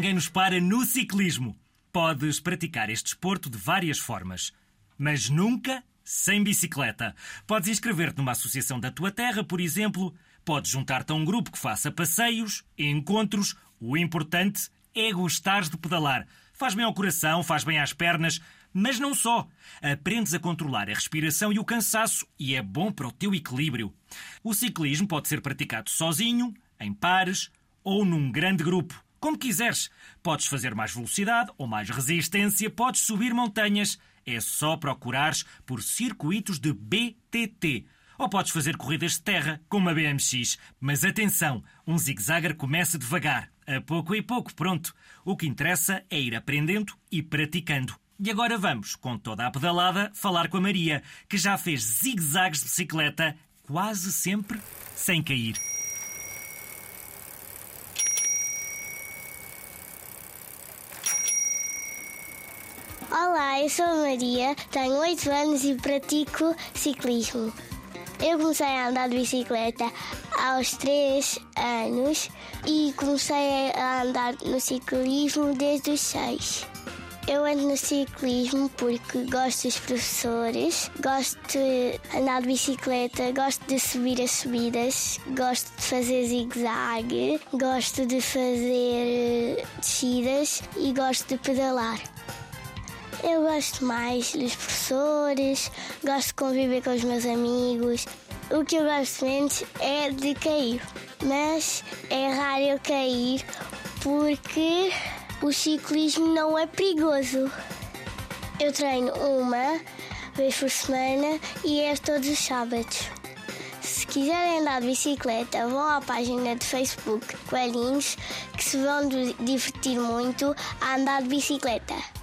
ninguém nos para no ciclismo. Podes praticar este desporto de várias formas, mas nunca sem bicicleta. Podes inscrever-te numa associação da tua terra, por exemplo. Podes juntar-te a um grupo que faça passeios, encontros. O importante é gostares de pedalar. Faz bem ao coração, faz bem às pernas, mas não só. Aprendes a controlar a respiração e o cansaço e é bom para o teu equilíbrio. O ciclismo pode ser praticado sozinho, em pares ou num grande grupo. Como quiseres. Podes fazer mais velocidade ou mais resistência, podes subir montanhas. É só procurares por circuitos de BTT. Ou podes fazer corridas de terra com uma BMX. Mas atenção, um zigzagger começa devagar. A pouco e pouco, pronto. O que interessa é ir aprendendo e praticando. E agora vamos, com toda a pedalada, falar com a Maria, que já fez zigzags de bicicleta quase sempre sem cair. Olá, eu sou a Maria, tenho 8 anos e pratico ciclismo. Eu comecei a andar de bicicleta aos 3 anos e comecei a andar no ciclismo desde os 6. Eu ando no ciclismo porque gosto dos professores, gosto de andar de bicicleta, gosto de subir as subidas, gosto de fazer zigue-zague, gosto de fazer descidas e gosto de pedalar. Eu gosto mais dos professores, gosto de conviver com os meus amigos. O que eu gosto menos é de cair, mas é raro eu cair porque o ciclismo não é perigoso. Eu treino uma vez por semana e é todos os sábados. Se quiserem andar de bicicleta, vão à página de Facebook Coelhinhos que se vão divertir muito a andar de bicicleta.